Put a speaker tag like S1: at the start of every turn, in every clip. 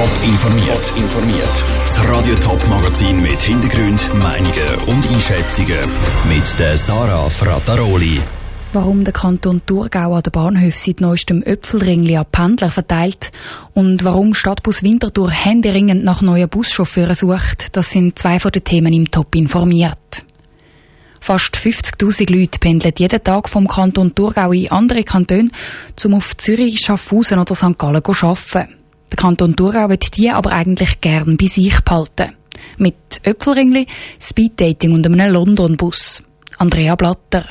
S1: Top informiert. informiert. Das Radio Top Magazin mit Hintergrund, Meinungen und Einschätzungen mit der Sarah Frataroli.
S2: Warum der Kanton Thurgau an den Bahnhöfen seit neuestem Öpfelringli an Pendler verteilt und warum Stadtbus Winterthur händeringend nach neuen Buschauffeuren sucht, das sind zwei von den Themen im Top informiert. Fast 50.000 Leute pendeln jeden Tag vom Kanton Thurgau in andere Kantone, um auf Zürich, Schaffhausen oder St. Gallen zu arbeiten. Der Kanton Thurgau wird die aber eigentlich gern bei sich behalten. Mit Öpfelringli, Speeddating und einem London-Bus. Andrea Blatter.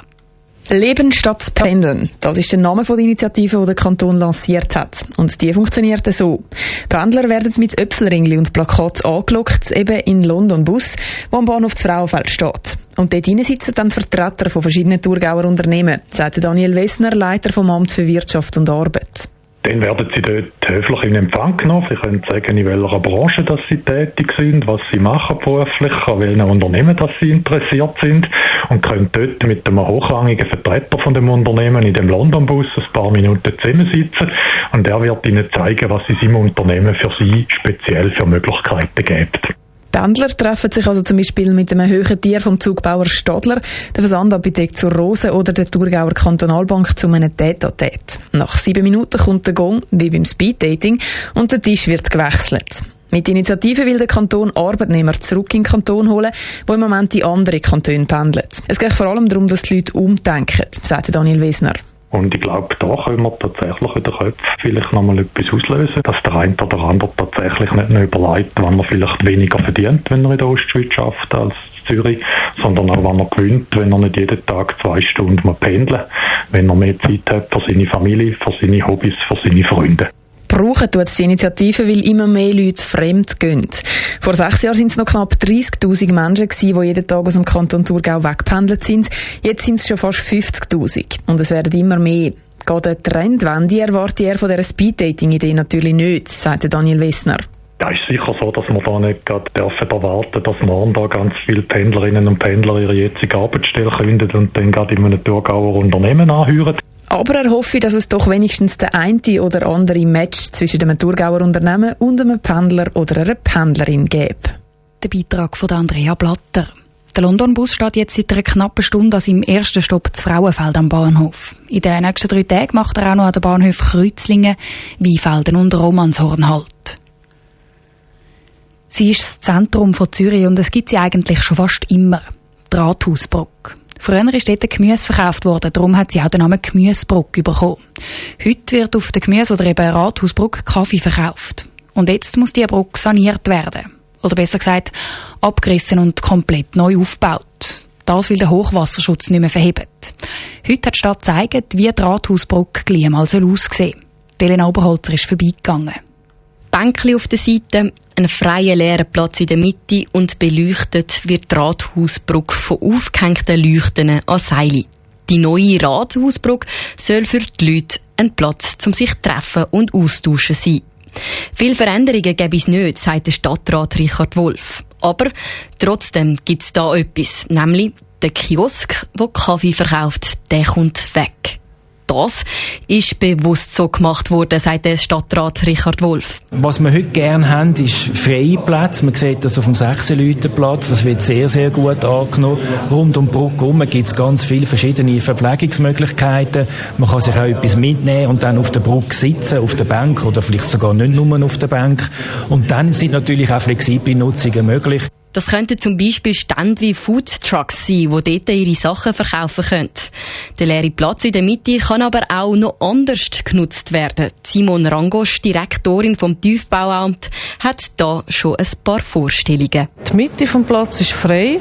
S3: Leben statt Pendeln. Das ist der Name der Initiative, die der Kanton lanciert hat. Und die funktioniert so. Pendler werden mit Öpfelringli und Plakat angelockt, eben in London Bus, wo am Bahnhof das Frauenfeld steht. Und dort sitzen dann Vertreter von verschiedenen Thurgauer Unternehmen, sagt Daniel Wessner, Leiter vom Amt für Wirtschaft und Arbeit.
S4: Dann werden sie dort höflich in Empfang genommen. Sie können sagen, in welcher Branche dass sie tätig sind, was sie machen beruflich, an welchen Unternehmen dass sie interessiert sind und können dort mit einem hochrangigen Vertreter von dem Unternehmen in dem London-Bus ein paar Minuten zusammensitzen und er wird ihnen zeigen, was in seinem Unternehmen für sie speziell für Möglichkeiten gibt.
S3: Pendler treffen sich also zum Beispiel mit einem höheren Tier vom Zugbauer Stadler, der Versandapotheke zur Rose oder der Thurgauer Kantonalbank zu einem Tête-à-Tête. Nach sieben Minuten kommt der Gong, wie beim Speeddating, und der Tisch wird gewechselt. Mit Initiative will der Kanton Arbeitnehmer zurück in den Kanton holen, wo im Moment die anderen Kantone pendeln. Es geht vor allem darum, dass die Leute umdenken, sagt Daniel Wesner.
S4: Und ich glaube, da können wir tatsächlich in den Köpfen vielleicht nochmal etwas auslösen, dass der eine oder andere tatsächlich nicht nur überlegt, wann er vielleicht weniger verdient, wenn er in der Ostschweiz schafft als Zürich, sondern auch, wann er gewinnt, wenn er nicht jeden Tag zwei Stunden mal pendeln wenn er mehr Zeit hat für seine Familie, für seine Hobbys, für seine Freunde.
S3: Brauchen tut die Initiative, weil immer mehr Leute fremd gehen. Vor sechs Jahren sind es noch knapp 30.000 Menschen gewesen, die jeden Tag aus dem Kanton Thurgau weggependelt sind. Jetzt sind es schon fast 50.000. Und es werden immer mehr. Geht eine Trendwende erwarte er von dieser Speed-Dating-Idee natürlich nicht, sagt Daniel Wessner.
S4: Ja, ist sicher so, dass wir da nicht gerade dürfen erwarten, dass morgen da ganz viele Pendlerinnen und Pendler ihre jetzige Arbeitsstelle kündigen und dann gerade in einem Thurgauer Unternehmen anhören.
S3: Aber er hoffe, dass es doch wenigstens der eine oder andere Match zwischen einem Thurgauer Unternehmen und einem Pendler oder einer Pendlerin gäbe.
S2: Der Beitrag von Andrea Blatter. Der London-Bus steht jetzt seit einer knappen Stunde an seinem ersten Stopp zu Frauenfeld am Bahnhof. In den nächsten drei Tagen macht er auch noch an den Bahnhöfen Kreuzlingen, Weinfelden und Romanshorn Halt. Sie ist das Zentrum von Zürich und es gibt sie eigentlich schon fast immer. Die Rathausbrücke. Früher ist dort Gemüse verkauft worden, darum hat sie auch den Namen Gemüsebrücke bekommen. Heute wird auf der Gemüse- oder eben Rathausbrücke Kaffee verkauft. Und jetzt muss die Brücke saniert werden. Oder besser gesagt, abgerissen und komplett neu aufgebaut. Das will der Hochwasserschutz nicht mehr verheben. Heute hat die Stadt gezeigt, wie die Rathausbrücke gleich mal aussehen soll. Elena Oberholzer ist vorbeigegangen.
S5: Bänkli auf der Seite, ein freier leerer Platz in der Mitte und beleuchtet wird die Rathausbrücke von aufgehängten Leuchten an Seile. Die neue Rathausbrücke soll für die Leute ein Platz zum sich treffen und austauschen sein. Viele Veränderungen gäbe es nicht, sagt der Stadtrat Richard Wolf. Aber trotzdem gibt es da etwas, nämlich der Kiosk, wo Kaffee verkauft, der kommt weg das ist bewusst so gemacht worden, sagt der Stadtrat Richard Wolf.
S6: Was wir heute gerne haben, ist freie Plätze. Man sieht das auf dem 6 Platz. Das wird sehr, sehr gut angenommen. Rund um die Brücke herum gibt es ganz viele verschiedene Verpflegungsmöglichkeiten. Man kann sich auch etwas mitnehmen und dann auf der Brücke sitzen, auf der Bank oder vielleicht sogar nicht nur auf der Bank. Und dann sind natürlich auch flexible Nutzungen möglich.
S5: Das könnten zum Beispiel Stände wie Food Trucks sein, wo dort ihre Sachen verkaufen können. Der leere Platz in der Mitte kann aber auch noch anders genutzt werden. Simon Rangosch, Direktorin vom Tiefbauamt, hat da schon ein paar Vorstellungen.
S7: Die Mitte vom Platz ist frei,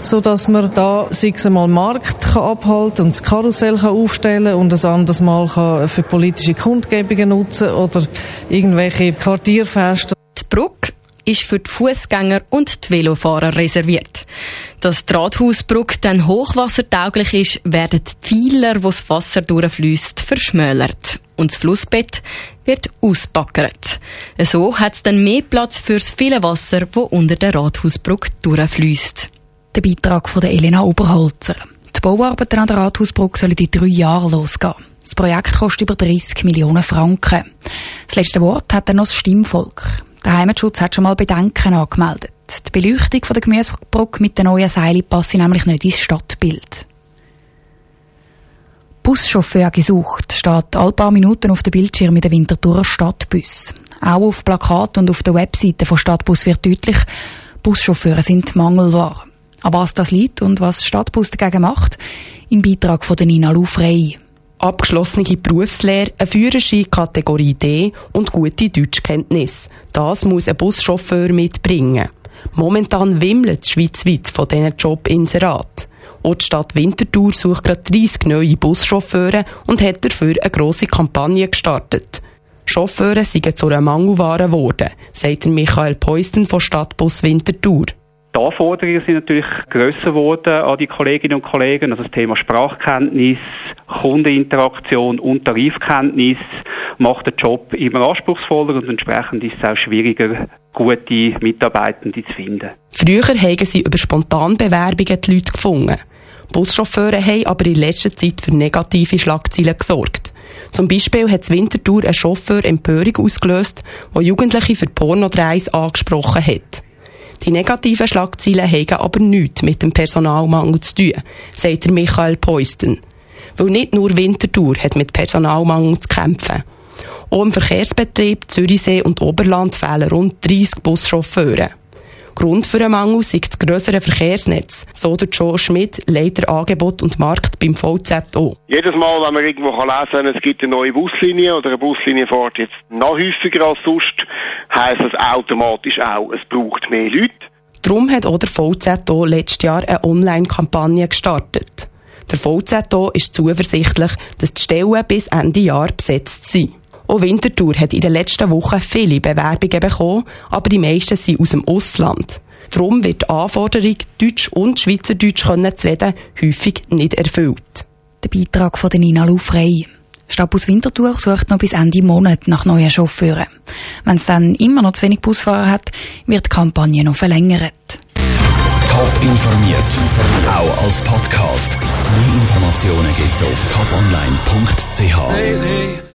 S7: so dass man da sich einmal Markt abhalten und das Karussell kann aufstellen und ein anderes Mal für politische Kundgebungen nutzen oder irgendwelche Quartierfeste.
S5: Ist für die Fußgänger und die Velofahrer reserviert. Dass die Rathausbrücke dann hochwassertauglich ist, werden die Pfeiler, wo das Wasser durchfließt, verschmälert. Und das Flussbett wird ausbackert. So hat es dann mehr Platz für das viele Wasser, wo unter der Rathausbrücke durchfließt.
S2: Der Beitrag von der Elena Oberholzer. Die Bauarbeiten an der Rathausbrücke sollen in drei Jahren losgehen. Das Projekt kostet über 30 Millionen Franken. Das letzte Wort hat dann noch das Stimmvolk. Der Heimatschutz hat schon mal Bedenken angemeldet. Die Beleuchtung der Gemüsebrücke mit den neuen Seilen passt nämlich nicht ins Stadtbild. Buschauffeur gesucht steht alle paar Minuten auf dem Bildschirm mit der Winterthurer Stadtbus. Auch auf Plakat und auf der Webseite von Stadtbus wird deutlich, Buschauffeure sind Mangelware. An was das liegt und was Stadtbus dagegen macht, im Beitrag von Nina Lufrey.
S8: Abgeschlossene Berufslehre, eine Führerschein Kategorie D und gute Deutschkenntnis. Das muss ein Buschauffeur mitbringen. Momentan wimmelt schweizweit von diesen Jobinseraten. Auch die Stadt Winterthur sucht gerade 30 neue Buschauffeure und hat dafür eine grosse Kampagne gestartet. Chauffeure seien zu einer Mangelware geworden, sagt Michael Peusten von Stadtbus Winterthur.
S9: Die Anforderungen sind natürlich grösser geworden an die Kolleginnen und Kollegen. Also das Thema Sprachkenntnis, Kundeninteraktion und Tarifkenntnis macht den Job immer anspruchsvoller und entsprechend ist es auch schwieriger, gute Mitarbeitende zu finden.
S8: Früher haben sie über Spontanbewerbungen die Leute gefunden. Buschauffeure haben aber in letzter Zeit für negative Schlagzeilen gesorgt. Zum Beispiel hat Winterthur ein Chauffeur Empörung ausgelöst, der Jugendliche für Pornodreis angesprochen hat. Die negativen Schlagzeilen haben aber nichts mit dem Personalmangel zu tun, sagt Michael Peusten. Weil nicht nur Winterthur hat mit Personalmangel zu kämpfen. Auch im Verkehrsbetrieb Zürichsee und Oberland fehlen rund 30 Buschauffeure. Grund für den Mangel ist das grössere Verkehrsnetz, so der Joe Schmidt, Leiter Angebot und Markt beim VZO.
S10: Jedes Mal, wenn man irgendwo lesen kann, es gibt eine neue Buslinie oder eine Buslinie fährt jetzt noch häufiger als sonst, heisst das automatisch auch, es braucht mehr Leute.
S8: Darum hat auch der VZO letztes Jahr eine Online-Kampagne gestartet. Der VZO ist zuversichtlich, dass die Stellen bis Ende Jahr besetzt sind. Auch Winterthur hat in den letzten Wochen viele Bewerbungen bekommen, aber die meisten sind aus dem Ausland. Darum wird die Anforderung, Deutsch und Schweizerdeutsch können zu reden, häufig nicht erfüllt.
S2: Der Beitrag von Nina Lufrey. Stadtbus Winterthur sucht noch bis Ende Monat nach neuen Chauffeuren. Wenn es dann immer noch zu wenig Busfahrer hat, wird die Kampagne noch verlängert.
S1: Top informiert, auch als Podcast. Mehr Informationen gibt's auf toponline.ch.